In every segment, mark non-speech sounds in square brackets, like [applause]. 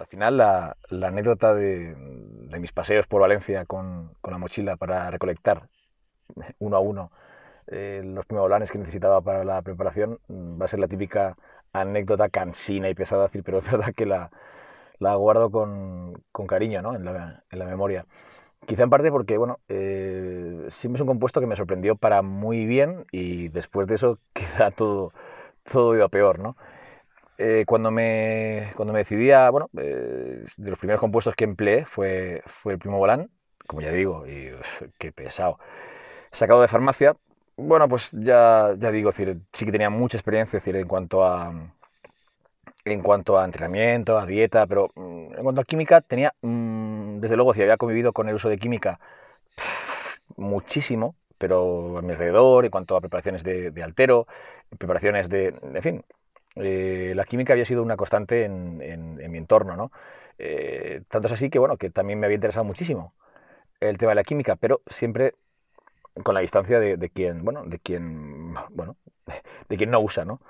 al final la, anécdota de, mis paseos por Valencia con, la mochila para recolectar [laughs] uno a uno eh, los primavolanes que necesitaba para la preparación mm, va a ser la típica anécdota cansina y pesada, decir, [laughs] pero es verdad que la, guardo con, cariño ¿no? en, la, memoria. Quizá en parte porque, bueno, eh, siempre es un compuesto que me sorprendió para muy bien y después de eso [laughs] quizá todo, todo iba peor, ¿no? Eh, cuando, me, cuando me decidí a, bueno, eh, de los primeros compuestos que empleé fue, fue el primo volán, como ya digo, y qué pesado. Sacado de farmacia, bueno, pues ya, ya digo, decir, sí que tenía mucha experiencia decir, en cuanto a en cuanto a entrenamiento, a dieta, pero mm, en cuanto a química tenía, mm, desde luego, si había convivido con el uso de química muchísimo, pero a mi alrededor, en cuanto a preparaciones de, de altero, preparaciones de, en fin, eh, la química había sido una constante en, mi entorno, ¿no? Eh, tanto es así que, bueno, que también me había interesado muchísimo el tema de la química, pero siempre con la distancia de, quien, bueno, de quien, bueno, de quien no usa, ¿no?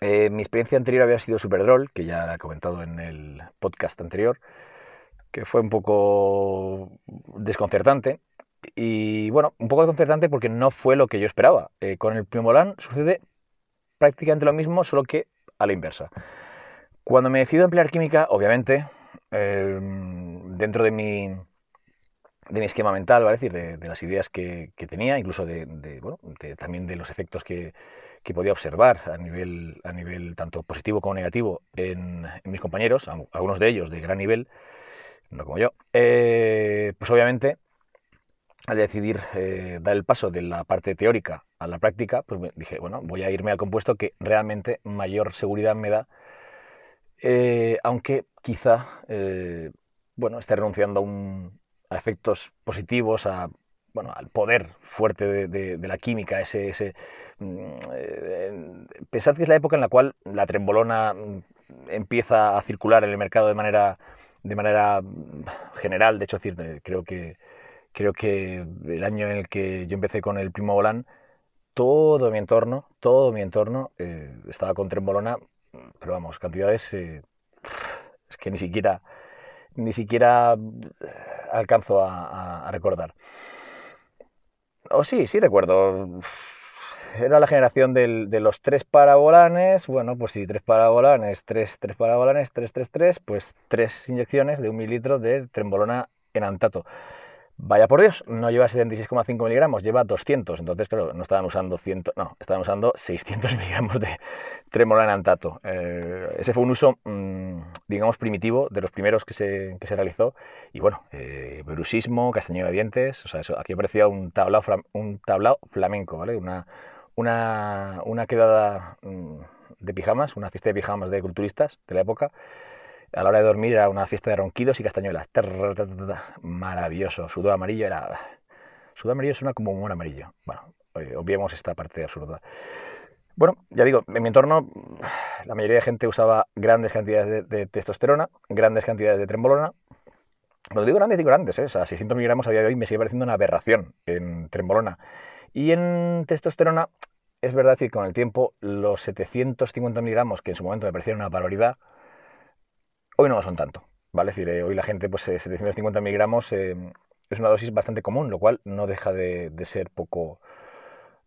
Eh, mi experiencia anterior había sido Superdrol, que ya la he comentado en el podcast anterior, que fue un poco desconcertante. Y bueno, un poco desconcertante porque no fue lo que yo esperaba. con el Primolan sucede prácticamente lo mismo, solo que a la inversa. Cuando me decido emplear química, obviamente, em, dentro de mi, de mi esquema mental, ¿vale? decir, de, las ideas que, tenía, incluso de, bueno, también de los efectos que, podía observar a nivel, a nivel tanto positivo como negativo en, mis compañeros, algunos de ellos de gran nivel, no como yo, eh, pues obviamente al decidir eh, dar el paso de la parte teórica a la práctica, pues dije, bueno, voy a irme al compuesto que realmente mayor seguridad me da, eh, aunque quizá, eh, bueno, esté renunciando a, efectos positivos, a, bueno, al poder fuerte de, la química, ese... ese mm, pensad que es la época en la cual la trembolona mm, empieza a circular en el mercado de manera, de manera mm, general, de hecho, creo que creo que el año en el que yo empecé con el Primo Volán, todo mi entorno, todo mi entorno eh, estaba con trembolona, pero vamos, cantidades eh, es que ni siquiera, ni siquiera eh, alcanzo a, recordar. O sí, sí recuerdo. Era la generación de los tres parabolanes. Bueno, pues sí, tres parabolanes, tres, tres parabolanes, tres, tres, tres, pues tres inyecciones de un mililitro de trembolona en antato. Vaya por Dios, no lleva 76,5 miligramos, lleva 200. Entonces, claro, no estaban usando 100, no, estaban usando 600 [laughs] miligramos de tremolana antato. Eh, ese fue un uso, mm, digamos, primitivo, de los primeros que se, que se realizó. Y bueno, eh, brusismo, castaño de dientes, o sea, eso, aquí parecía un tablao, un tablao flamenco, ¿vale? Una, una, una quedada mm, de pijamas, una fiesta de pijamas de culturistas de la época a la hora de dormir era una fiesta de ronquidos y castañuelas. Maravilloso. Sudor amarillo era... Sudor amarillo suena como humor amarillo. Bueno, obviemos esta parte absurda. Bueno, ya digo, en mi entorno la mayoría de gente usaba grandes cantidades de, testosterona, grandes cantidades de trembolona. Cuando digo grandes, digo grandes, ¿eh? o sea, 600 miligramos a día de hoy me sigue pareciendo una aberración en trembolona. Y en testosterona, es verdad que con el tiempo los 750 miligramos, que en su momento me parecieron una barbaridad, Hoy no lo son tanto, ¿vale? Es decir, eh, hoy la gente, pues 750 eh, miligramos eh, es una dosis bastante común, lo cual no deja de, ser poco,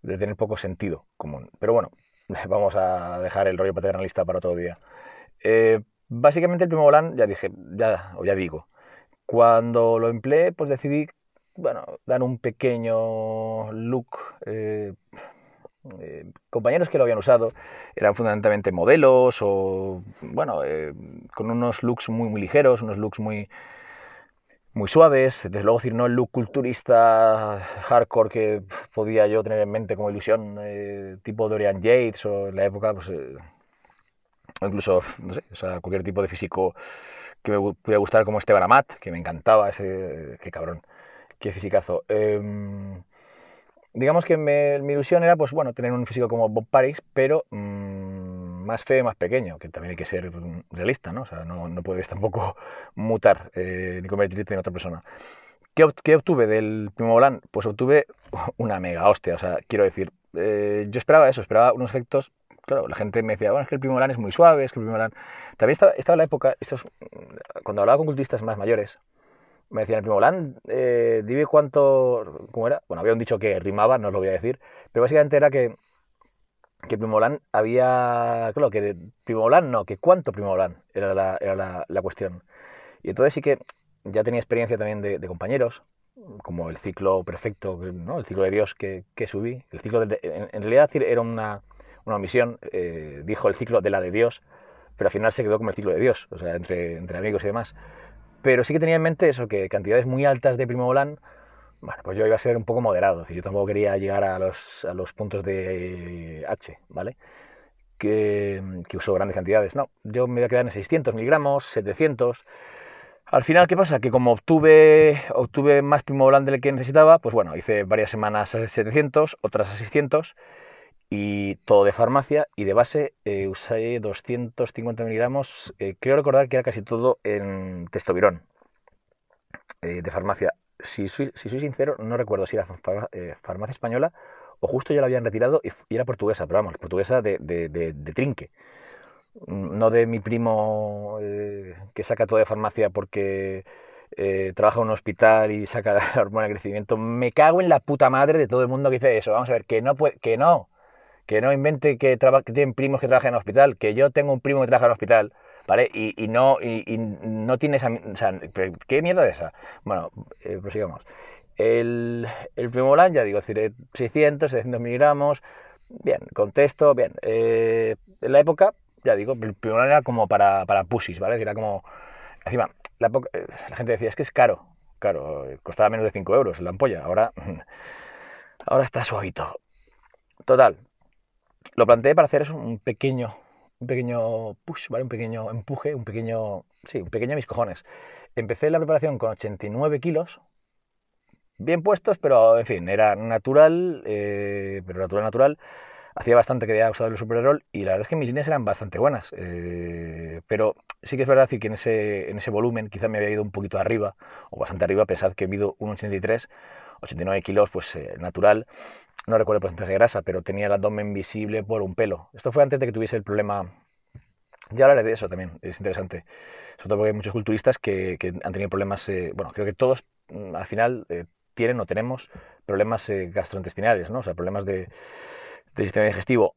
de tener poco sentido común. Pero bueno, [laughs] vamos a dejar el rollo paternalista para otro día. básicamente el primo volán, ya dije, ya, o ya digo, cuando lo empleé, pues decidí, bueno, dar un pequeño look eh, compañeros que lo habían usado eran fundamentalmente modelos o, bueno, eh, con unos looks muy, muy ligeros, unos looks muy, muy suaves. Desde luego, decir, no el look culturista hardcore que podía yo tener en mente como ilusión, eh, tipo Dorian Yates o en la época, pues, o incluso, no sé, o sea, cualquier tipo de físico que me pudiera gustar como Esteban Amat, que me encantaba ese, qué cabrón, qué fisicazo. Digamos que mi ilusión era, pues bueno, tener un físico como Bob Paris, pero mm, más feo y más pequeño, que también hay que ser realista, ¿no? O sea, no, no puedes tampoco [laughs] mutar eh, ni convertirte en otra persona. ¿Qué, obtuve del Primo Volán? Pues obtuve [laughs] una mega hostia, o sea, quiero decir, eh, yo esperaba eso, esperaba unos efectos claro, la gente me decía, bueno, es que el Primolan es muy suave, es que el Primolan... También estaba, estaba la época, esto cuando hablaba con cultistas más mayores, me decían, el Primolan, eh, dime cuánto, ¿cómo era? Bueno, había un dicho que rimaba, no os lo voy a decir, pero básicamente era que, que Primolan había, claro, que Primolan no, que cuánto Primolan era la, era la, la, cuestión. Y entonces sí que ya tenía experiencia también de, compañeros, como el ciclo perfecto, ¿no? el ciclo de Dios que, que subí. El ciclo en, realidad era una, una omisión, eh, dijo el ciclo de la de Dios, pero al final se quedó como el ciclo de Dios, o sea, entre, entre amigos y demás. Pero sí que tenía en mente eso, que cantidades muy altas de primo volán, bueno, pues yo iba a ser un poco moderado, yo tampoco quería llegar a los, a los puntos de H, ¿vale? Que, que uso grandes cantidades. No, yo me voy a quedar en 600 miligramos, 700 al final, ¿qué pasa? Que como obtuve, obtuve más Primobolan del que necesitaba, pues bueno, hice varias semanas a 700, otras a 600 y todo de farmacia y de base eh, usé 250 miligramos, eh, creo recordar que era casi todo en testovirón eh, de farmacia. Si soy, si soy, sincero, no recuerdo si era eh, farmacia española o justo ya la habían retirado y, era portuguesa, pero vamos, portuguesa de, de, de, de trinque no de mi primo eh, que saca todo de farmacia porque eh, trabaja en un hospital y saca [laughs] la hormona de crecimiento. Me cago en la puta madre de todo el mundo que dice eso. Vamos a ver, que no puede, que no, que no invente que, que tienen primos que trabajan en el hospital, que yo tengo un primo que trabaja en el hospital, ¿vale? Y, y no, y, y, no tiene esa, ¿qué mierda es esa? Bueno, eh, prosigamos. El, el Primolan, ya digo, 600, 700 miligramos, bien, contesto, bien. Eh, en la época, ya digo, el primero era como para, para pusis, ¿vale? Era como, encima, la, eh, la, gente decía, es que es caro, claro, costaba menos de 5 euros la ampolla, ahora, [laughs] ahora está suavito. Total, lo planteé para hacer eso, un pequeño, un pequeño push, ¿vale? Un pequeño empuje, un pequeño, sí, un pequeño mis cojones. Empecé la preparación con 89 kilos, bien puestos, pero en fin, era natural, eh, pero natural, natural hacía bastante que había usado el Supererol y la verdad es que mis líneas eran bastante buenas. Eh, pero sí que es verdad que en ese, en ese volumen quizá me había ido un poquito arriba, o bastante arriba. Pensad que mido 1,83, 89 kilos, pues eh, natural. No recuerdo el porcentaje de grasa, pero tenía el abdomen visible por un pelo. Esto fue antes de que tuviese el problema. Ya hablaré de eso también, es interesante. Sobre todo porque hay muchos culturistas que, que han tenido problemas. Eh, bueno, creo que todos mm, al final eh, tienen o tenemos problemas eh, gastrointestinales, ¿no? O sea, problemas de del sistema digestivo.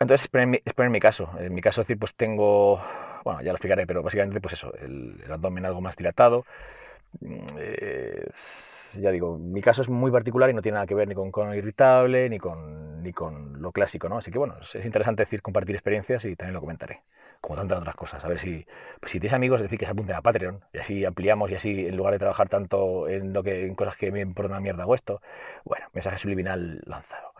Entonces, es poner, mi, caso. En mi caso, decir, pues tengo, bueno, ya lo explicaré, pero básicamente, pues eso, el abdomen algo más dilatado. Eh, ya digo, mi caso es muy particular y no tiene nada que ver ni con colon irritable ni con, ni con lo clásico, ¿no? Así que bueno, es interesante decir, compartir experiencias y también lo comentaré, como tantas otras cosas. A ver si, pues si tienes amigos, decir que se apunten a Patreon y así ampliamos y así, en lugar de trabajar tanto en, lo que, en cosas que me importan una mierda o esto, bueno, mensaje subliminal lanzado.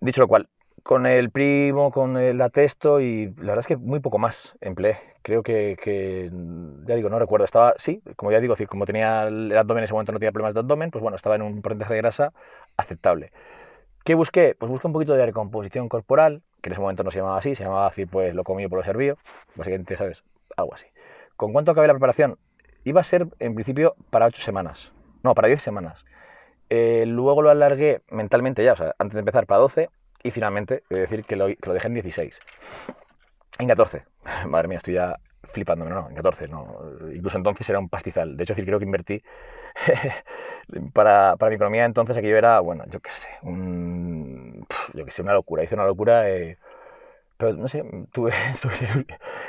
Dicho lo cual, con el primo, con el atesto y la verdad es que muy poco más empleé. Creo que, que, ya digo, no recuerdo, estaba, sí, como ya digo, como tenía el abdomen en ese momento no tenía problemas de abdomen, pues bueno, estaba en un porcentaje de grasa aceptable. ¿Qué busqué? Pues busqué un poquito de recomposición corporal, que en ese momento no se llamaba así, se llamaba así, pues lo comí por lo servido, básicamente, ¿sabes? Algo así. ¿Con cuánto acabé la preparación? Iba a ser, en principio, para 8 semanas. No, para 10 semanas. Eh, luego lo alargué mentalmente ya, o sea, antes de empezar para 12 y finalmente, voy a decir que lo, que lo dejé en 16. En 14. [laughs] Madre mía, estoy ya flipándome, no, en 14, no. Incluso entonces era un pastizal. De hecho, decir, creo que invertí [laughs] para, para mi economía entonces aquello era, bueno, yo qué sé, un, yo qué sé, una locura. Hice una locura, eh, pero no sé, tuve, [laughs] tuve,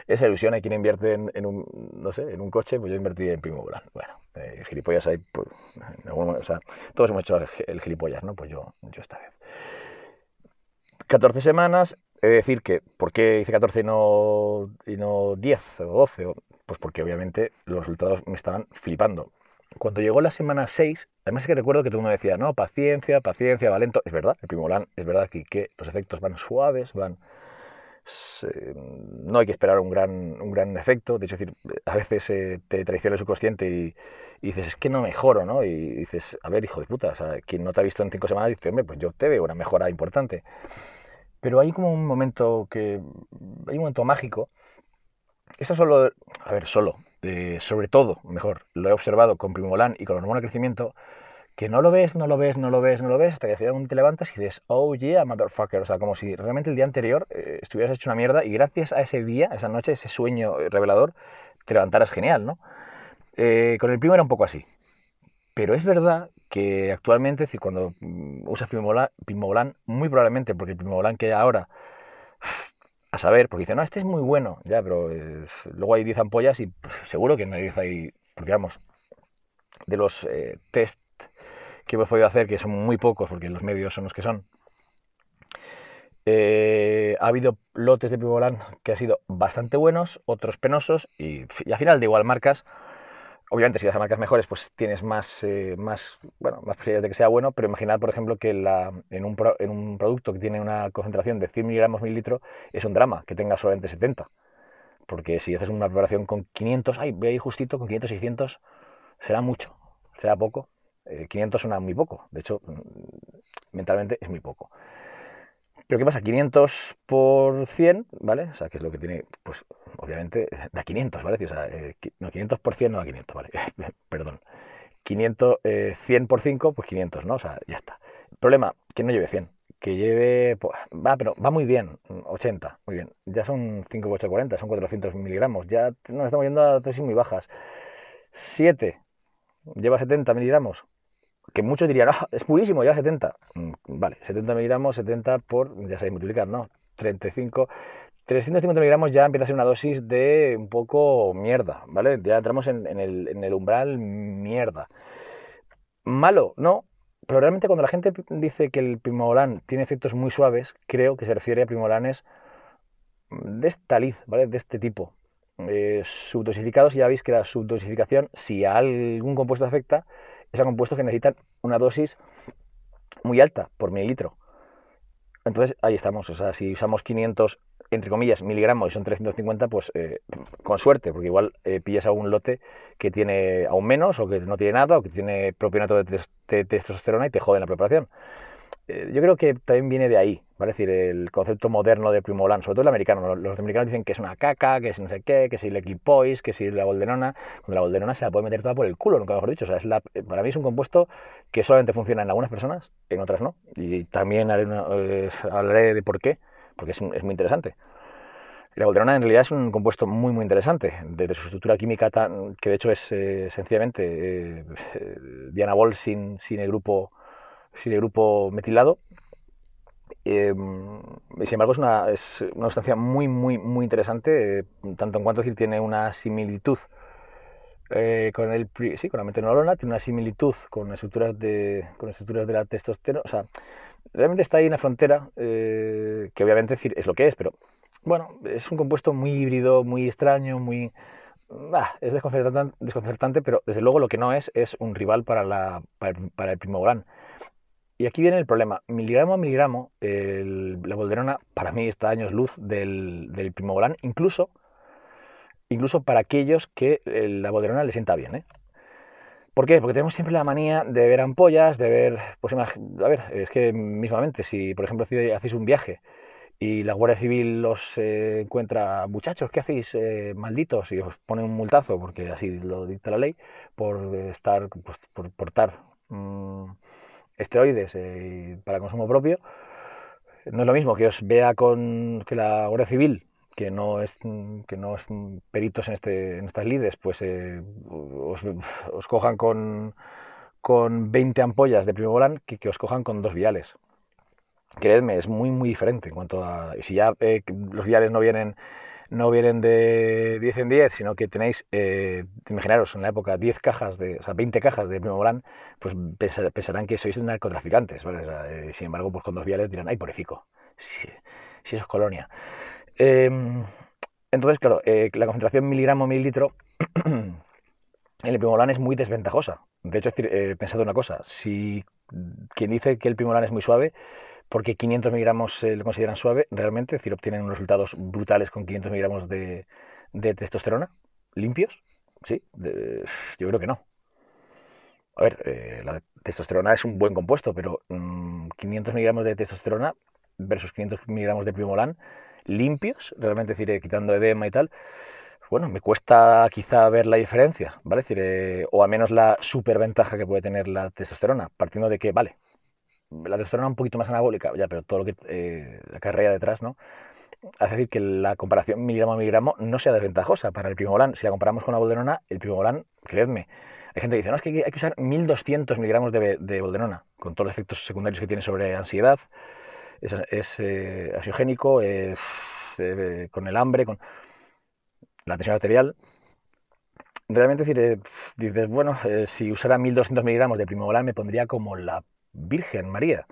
esa ilusión. Hay quien invierte en, en, un, no sé, en un coche, pues yo invertí en Primo Bueno, eh, gilipollas hay, pues, en algún momento, o sea, todos hemos hecho el gilipollas, ¿no? Pues yo, yo esta vez. 14 semanas, he de decir que, ¿por qué hice 14 y no, y no 10 o 12? Pues porque obviamente los resultados me estaban flipando. Cuando llegó la semana 6, además es que recuerdo que todo el mundo decía, no, paciencia, paciencia, va lento. Es verdad, el Primolan, es verdad que, que los efectos van suaves, van... No hay que esperar un gran, un gran efecto. De hecho, decir, a veces eh, te traiciona el subconsciente y, y, dices, es que no mejoro, ¿no? Y dices, a ver, hijo de puta, o sea, quien no te ha visto en cinco semanas dice, hombre, pues yo te veo una mejora importante. Pero hay como un momento que. Hay un momento mágico. Esto solo. A ver, solo. Eh, sobre todo, mejor, lo he observado con Primolan y con hormona de crecimiento. que no lo ves, no lo ves, no lo ves, no lo ves, hasta que finalmente te levantas y dices, oh yeah, motherfucker. O sea, como si realmente el día anterior eh, estuvieras hecho una mierda y gracias a ese día, esa noche, ese sueño revelador, te levantaras genial, ¿no? Eh, con el primo era un poco así. Pero es verdad que actualmente, si cuando mm, usas Primobolan, muy probablemente, porque el Primobolan que hay ahora, a saber, porque dice, no, este es muy bueno, ya, pero luego hay 10 ampollas y seguro que no hay 10 ahí, porque vamos, de los eh, test que hemos podido hacer, que son muy pocos, porque los medios son los que son, eh, ha habido lotes de Primobolan que han sido bastante buenos, otros penosos, y, y al final de igual marcas, obviamente si vas a marcas mejores, pues tienes más, eh, más, bueno, más posibilidades de que sea bueno, pero imaginad, por ejemplo, que la, en, un en, un producto que tiene una concentración de 100 miligramos mil litro, es un drama que tenga solamente 70. Porque si haces una preparación con 500, ay, voy a ir justito con 500, 600, será mucho, será poco. 500 eh, suena muy poco, de hecho, mm, mentalmente es muy poco. Pero ¿qué pasa? 500 por 100, ¿vale? O sea, que es lo que tiene, pues, obviamente, [laughs] da 500, ¿vale? O sea, eh, no, 500 por 100 no da 500, ¿vale? [laughs] Perdón. 500, 100 eh, por 5, pues 500, ¿no? O sea, ya está. problema, que no lleve 100. Que lleve, pues, va, pero va muy bien, 80, muy bien. Ya son 5 por 8, 40, son 400 miligramos. Ya nos estamos yendo a dosis muy bajas. 7, lleva 70 miligramos, que muchos dirían, ah, es purísimo, lleva 70. Mm, vale, 70 miligramos, 70 por, ya sabéis multiplicar, ¿no? 35. 350 miligramos ya empieza a ser una dosis de un poco mierda, ¿vale? Ya entramos en, el, umbral mierda. Malo, no, pero realmente cuando la gente dice que el primobolan tiene efectos muy suaves, creo que se refiere a primolanes de esta liz, ¿vale? De este tipo. Eh, subdosificados, ya veis que la subdosificación, si a algún compuesto afecta, es a compuestos que necesitan una dosis muy alta por mililitro. Entonces ahí estamos, o sea, si usamos 500, entre comillas, miligramos y son 350, pues eh, con suerte, porque igual eh, pillas a un lote que tiene aún menos o que no tiene nada o que tiene propionato de testosterona y te jode la preparación. Eh, yo creo que también viene de ahí, ¿vale? Es decir, el concepto moderno de primolan, sobre todo el americano. Los americanos dicen que es una caca, que es no sé qué, que si el equipois, que si la boldenona. Cuando la boldenona se la puede meter toda por el culo, nunca mejor dicho. O sea, es la, para mí es un compuesto que solamente funciona en algunas personas, en otras no. Y también eh, hablaré de por qué, porque es, muy interesante. La boldenona en realidad es un compuesto muy muy interesante, desde su estructura química tan, que de hecho es eh, sencillamente Diana Ball sin, sin el grupo sin el grupo metilado. Em, sin embargo, es una, es una, sustancia muy, muy, muy interesante, eh, tanto en cuanto decir tiene una similitud eh, con el sí, con la metenolona, tiene una similitud con estructuras de, con estructuras de la testosterona. O sea, realmente está ahí en la frontera, eh, que obviamente es lo que es, pero bueno, es un compuesto muy híbrido, muy extraño, muy. es desconcertante, desconcertante, pero desde luego lo que no es es un rival para, la, para, el, para el y aquí viene el problema. Miligramo a miligramo, la bolderona para mí está años luz del, del primobolan, incluso, incluso para aquellos que eh, la bolderona le sienta bien. ¿eh? ¿Por qué? Porque tenemos siempre la manía de ver ampollas, de ver, pues a ver, es que mismamente, si por ejemplo hacéis un viaje y la Guardia Civil os eh, encuentra, muchachos, ¿qué hacéis, malditos? Y os pone un multazo, porque así lo dicta la ley, por estar, pues, por portar mm, esteroides eh, para consumo propio, no es lo mismo que os vea con que la Guardia Civil, que no es que no es peritos en, este, en estas lides, pues eh, os, cojan con, con 20 ampollas de primobolan que, que os cojan con dos viales. Creedme, es muy muy diferente en cuanto a... Si ya eh, los viales no vienen no vienen de 10 en 10, sino que tenéis, eh, imaginaros, en la época 10 cajas, de, o sea, 20 cajas de Primobolan, pues pensarán que sois narcotraficantes, ¿vale? Eh, sin embargo, pues con dos viales dirán, ay, porifico, si, si eso es colonia. Em, entonces, claro, eh, la concentración miligramo mililitro en [clears throat] el Primobolan es muy desventajosa. De hecho, he pensado una cosa, si quien dice que el Primobolan es muy suave, porque 500 miligramos se le consideran suave, realmente, es decir, obtienen unos resultados brutales con 500 miligramos de, testosterona, limpios, ¿sí? yo creo que no. A ver, eh, la testosterona es un buen compuesto, pero 500 mm, miligramos de testosterona versus 500 miligramos de primolan limpios, realmente, es decir, eh, quitando edema y tal, bueno, me cuesta quizá ver la diferencia, ¿vale? decir, eh, o al menos la superventaja que puede tener la testosterona, partiendo de que, vale, la testosterona un poquito más anabólica, ya, pero todo lo que eh, la carrera detrás, ¿no? Hace decir que la comparación miligramo a miligramo no sea desventajosa para el primobolan. Si la comparamos con la boldenona, el primobolan, creedme, hay gente que dice, no, es que hay que usar 1200 miligramos de, de boldenona, con todos los efectos secundarios que tiene sobre ansiedad, es, es eh, ansiogénico, es, eh, con el hambre, con la tensión arterial. Realmente eh, dices, bueno, si usara 1200 miligramos de primobolan me pondría como la Virgen María,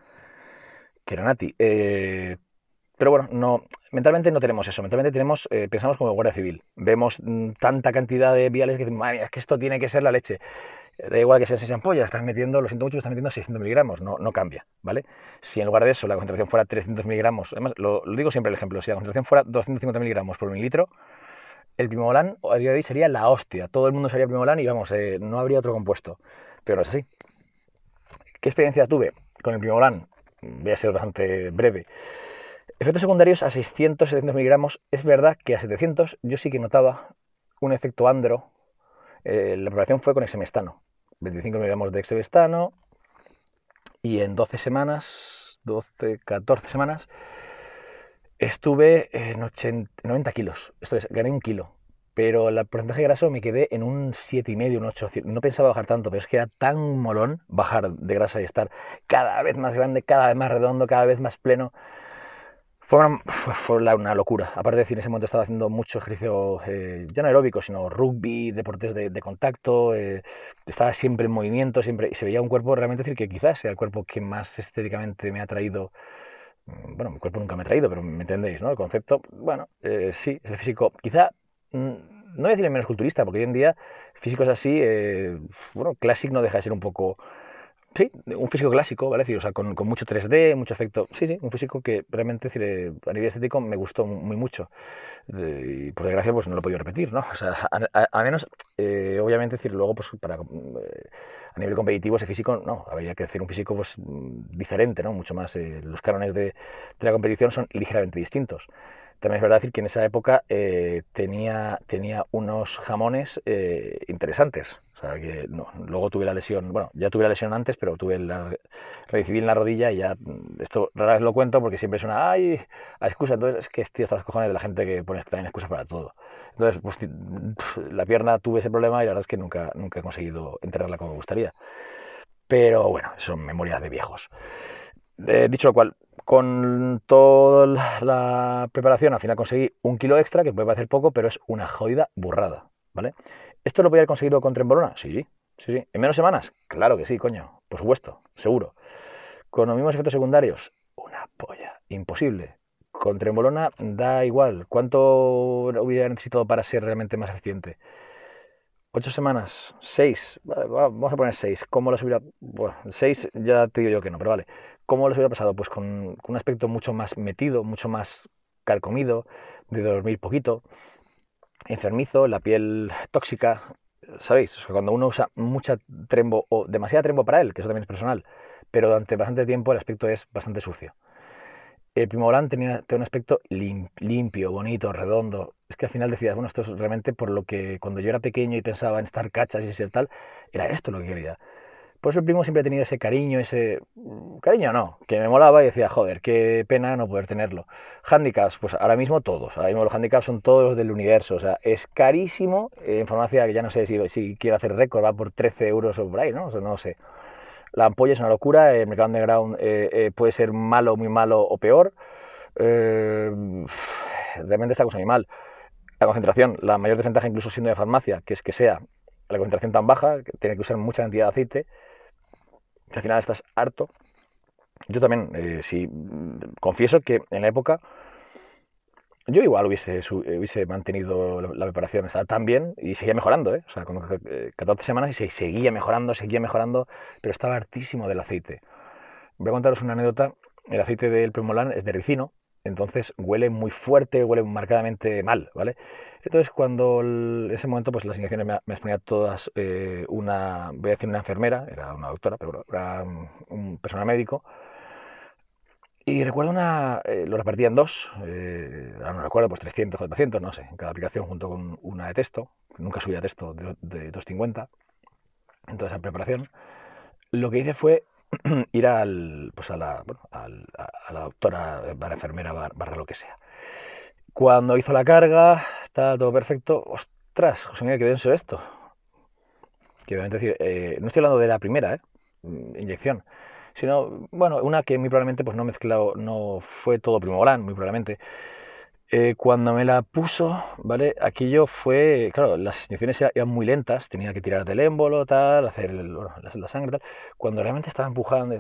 que era Nati. pero bueno, no, mentalmente no tenemos eso. Mentalmente tenemos, pensamos como Guardia Civil. Vemos mm, tanta cantidad de viales que decimos, es que esto tiene que ser la leche da igual que sean 6 ampollas, estás metiendo, lo siento mucho, estás metiendo 600 miligramos, no, no cambia, ¿vale? Si en lugar de eso la concentración fuera 300 miligramos, además lo, digo siempre el ejemplo, si la concentración fuera 250 miligramos por mililitro, el primobolan a día de hoy sería la hostia, todo el mundo sería primobolan y vamos, eh, no habría otro compuesto, pero no es así. ¿Qué experiencia tuve con el primobolan? Voy a ser bastante breve. Efectos secundarios a 600, 700 miligramos, es verdad que a 700 yo sí que notaba un efecto andro, eh, la preparación fue con exemestano. 25 miligramos de exevestano y en 12 semanas, 12, 14 semanas, estuve en 90 kilos. Esto es, gané un kilo. Pero el porcentaje de graso me quedé en un 7,5, un 8. No pensaba bajar tanto, pero es que era tan molón bajar de grasa y estar cada vez más grande, cada vez más redondo, cada vez más pleno. Fue una, una, locura. Aparte de decir, en ese momento estaba haciendo mucho ejercicio, eh, ya no aeróbico, sino rugby, deportes de, contacto. Eh, estaba siempre en movimiento, siempre. Y se veía un cuerpo realmente decir que quizás sea el cuerpo que más estéticamente me ha traído. Mm, bueno, mi cuerpo nunca me ha traído, pero me entendéis, ¿no? El concepto, bueno, eh, sí, es el físico. Quizá, mm, no voy a decir menos culturista, porque hoy en día físicos así, bueno, Classic no deja de ser un poco Sí, un físico clásico, ¿vale? o sea, con, mucho 3D, mucho efecto. Sí, sí, un físico que realmente decir, eh, a nivel estético me gustó muy mucho. y por desgracia, pues no lo he podido repetir, ¿no? [laughs] O sea, a, menos, eh, obviamente, decir, luego, pues para eh, a nivel competitivo, ese físico, no, habría que decir un físico pues diferente, ¿no? Mucho más. los cánones de, de, la competición son ligeramente distintos. También es verdad decir que en esa época tenía, tenía unos jamones interesantes o sea que no, luego tuve la lesión, bueno, ya tuve la lesión antes, pero tuve la recibí en la rodilla y ya, mm, esto rara vez lo cuento porque siempre es una, ay, a excusa, entonces es que estoy hasta los cojones de la gente que pone también excusas para todo. Entonces, pues la pierna tuve ese problema y la verdad es que nunca, nunca he conseguido enterrarla como me gustaría. Pero bueno, son memorias de viejos. Eh, dicho lo cual, con toda la preparación al final conseguí un kilo extra, que puede parecer poco, pero es una jodida burrada, ¿vale? ¿Esto lo voy a haber conseguido con Trembolona? Sí, sí, sí. ¿En menos semanas? Claro que sí, coño. Por supuesto, seguro. ¿Con los mismos efectos secundarios? Una polla. Imposible. Con Trembolona da igual. ¿Cuánto hubiera necesitado para ser realmente más eficiente? ¿Ocho semanas? ¿Seis? vamos a poner seis. ¿Cómo las hubiera...? Bueno, seis ya te digo yo que no, pero vale. ¿Cómo les hubiera pasado? Pues con, con un aspecto mucho más metido, mucho más carcomido, de dormir poquito, enfermizo, la piel tóxica, ¿sabéis? cuando uno usa mucha trembo o demasiada trembo para él, que eso también es personal, pero durante bastante tiempo el aspecto es bastante sucio. El Primobolan tenía, tenía un aspecto limpio, bonito, redondo. Es que al final decías, bueno, esto es realmente por lo que cuando yo era pequeño y pensaba en estar cachas y ser tal, era esto lo que quería. Por eso el primo siempre ha tenido ese cariño, ese... Mm, cariño no, que me molaba y decía, joder, qué pena no poder tenerlo. Handicaps, pues ahora mismo todos. Ahora mismo los handicaps son todos los del universo. O sea, es carísimo. Eh, en farmacia, que ya no sé si, si quiero hacer récord, va por 13 euros o por ahí, ¿no? O sea, no sé. La ampolla es una locura. El mercado underground eh, eh, puede ser malo, muy malo o peor. realmente está cosa muy mal. La concentración, la mayor desventaja incluso siendo de farmacia, que es que sea la concentración tan baja, que tiene que usar mucha cantidad de aceite al final estás harto. Yo también, eh, confieso que en la época yo igual hubiese, hubiese mantenido la, preparación, estaba tan bien y seguía mejorando, ¿eh? O sea, con 14 eh, semanas y seguía mejorando, seguía mejorando, pero estaba hartísimo del aceite. Voy a contaros una anécdota. El aceite del Primolan es de ricino, entonces huele muy fuerte, huele marcadamente mal, ¿vale? Entonces cuando en ese momento pues las inyecciones me, me exponía todas eh, una, voy a decir una enfermera, era una doctora, pero era un personal médico, Y recuerdo una, eh, lo repartía en dos, eh, no recuerdo, pues 300, 400, no sé, en cada aplicación junto con una de texto, nunca subía texto de, de 250, en toda esa preparación. Lo que hice fue [clears throat] ir al, pues a, la, bueno, al, a, la doctora, barra enfermera, barra lo que sea. Cuando hizo la carga, estaba todo perfecto. ¡Ostras, José Miguel, qué denso esto! Que obviamente eh, no estoy hablando de la primera ¿eh? inyección, sino, bueno, una que muy probablemente pues no mezclado, no fue todo primogolán, muy probablemente. Eh, cuando me la puso, ¿vale? Aquello fue, claro, las inyecciones eran muy lentas, tenía que tirar del émbolo, tal, hacer la, sangre, tal. Cuando realmente estaba empujando,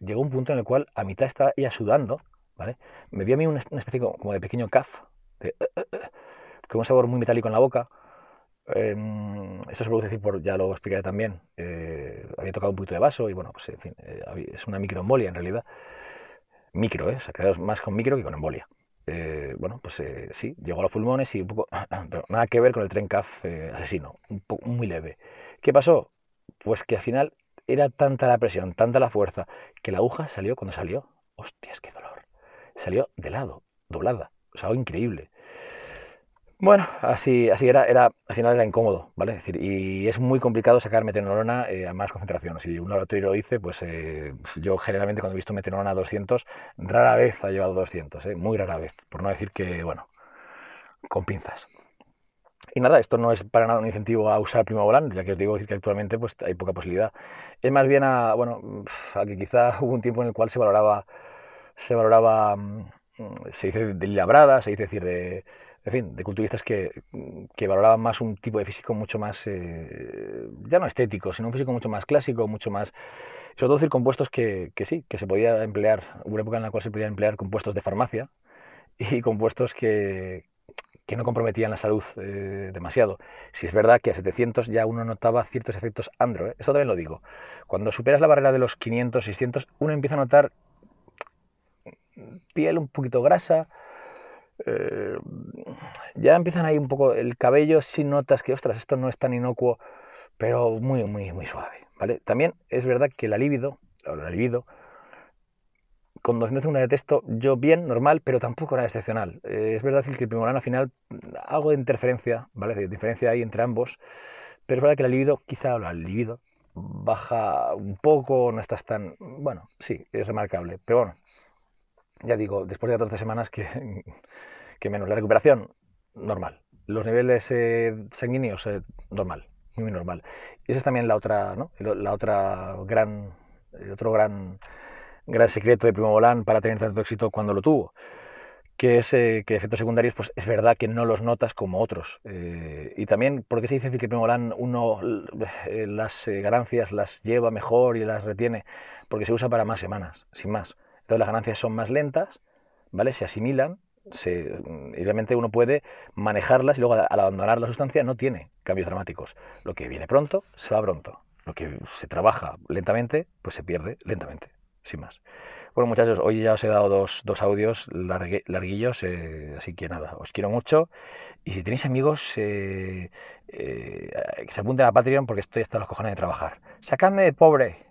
llegó un punto en el cual a mitad estaba ella sudando, ¿vale? Me dio a mí una, especie como de pequeño caf, de, con un sabor muy metálico en la boca. Em, eso se decir por, ya lo explicaré también, eh, había tocado un poquito de vaso y bueno, pues en fin, eh, es una microembolia en realidad. Micro, ¿eh? Se ha más con micro que con embolia. Eh, bueno, pues eh, sí, llegó a los pulmones y un poco, [clears throat] pero nada que ver con el tren CAF eh, asesino, un poco, muy leve. ¿Qué pasó? Pues que al final era tanta la presión, tanta la fuerza, que la aguja salió cuando salió. Hostias, qué dolor. Salió de lado, doblada. O sea, increíble. Bueno, así, así era, era, al final era incómodo, ¿vale? decir, y es muy complicado sacar metenolona eh, a más concentración. Si un laboratorio lo dice, pues eh, yo generalmente cuando he visto metenolona a 200, rara vez ha llevado 200, ¿eh? muy rara vez, por no decir que, bueno, con pinzas. Y nada, esto no es para nada un incentivo a usar primobolan, ya que os digo que actualmente pues hay poca posibilidad. Es más bien a, bueno, a que quizá [laughs] hubo un tiempo en el cual se valoraba, se valoraba, mm, se dice de labrada, se dice decir de en fin, de culturistas que, que, valoraban más un tipo de físico mucho más, eh, ya no estético, sino un físico mucho más clásico, mucho más, sobre todo decir compuestos que, que, sí, que se podía emplear, hubo una época en la cual se podía emplear compuestos de farmacia [laughs] y compuestos que, que no comprometían la salud eh, demasiado. Si es verdad que a 700 ya uno notaba ciertos efectos andro, ¿eh? esto también lo digo. Cuando superas la barrera de los 500, 600, uno empieza a notar piel un poquito grasa, eh, ya empiezan ahí un poco el cabello, si notas que, ostras, esto no es tan inocuo, pero muy, muy, muy suave, ¿vale? También es verdad que la libido, la libido, con 200 segundos de texto, yo bien, normal, pero tampoco era excepcional. Eh, es verdad que el primorano al final, de interferencia, ¿vale? Diferencia hay entre ambos, pero es verdad que la libido, quizá la libido, baja un poco, no estás tan... Bueno, sí, es remarcable, pero bueno, ya digo, después de 14 semanas que, [laughs] que menos. La recuperación, normal. Los niveles eh, sanguíneos, eh, normal, muy normal. Y esa es también la otra, ¿no? La otra gran, otro gran, gran secreto de Primo Volán para tener tanto éxito cuando lo tuvo que es eh, que efectos secundarios, pues es verdad que no los notas como otros. y también, porque se dice que Primo Volán uno las ganancias las lleva mejor y las retiene? Porque se usa para más semanas, sin más. Entonces las ganancias son más lentas, ¿vale? Se asimilan se, y realmente uno puede manejarlas y luego al abandonar la sustancia no tiene cambios dramáticos. Lo que viene pronto, se va pronto. Lo que se trabaja lentamente, pues se pierde lentamente, sin más. Bueno, muchachos, hoy ya os he dado dos, dos audios larguillos, eh, así que nada, os quiero mucho. Y si tenéis amigos, eh, eh, que se apunten a Patreon porque estoy hasta los cojones de trabajar. Sacadme de pobre,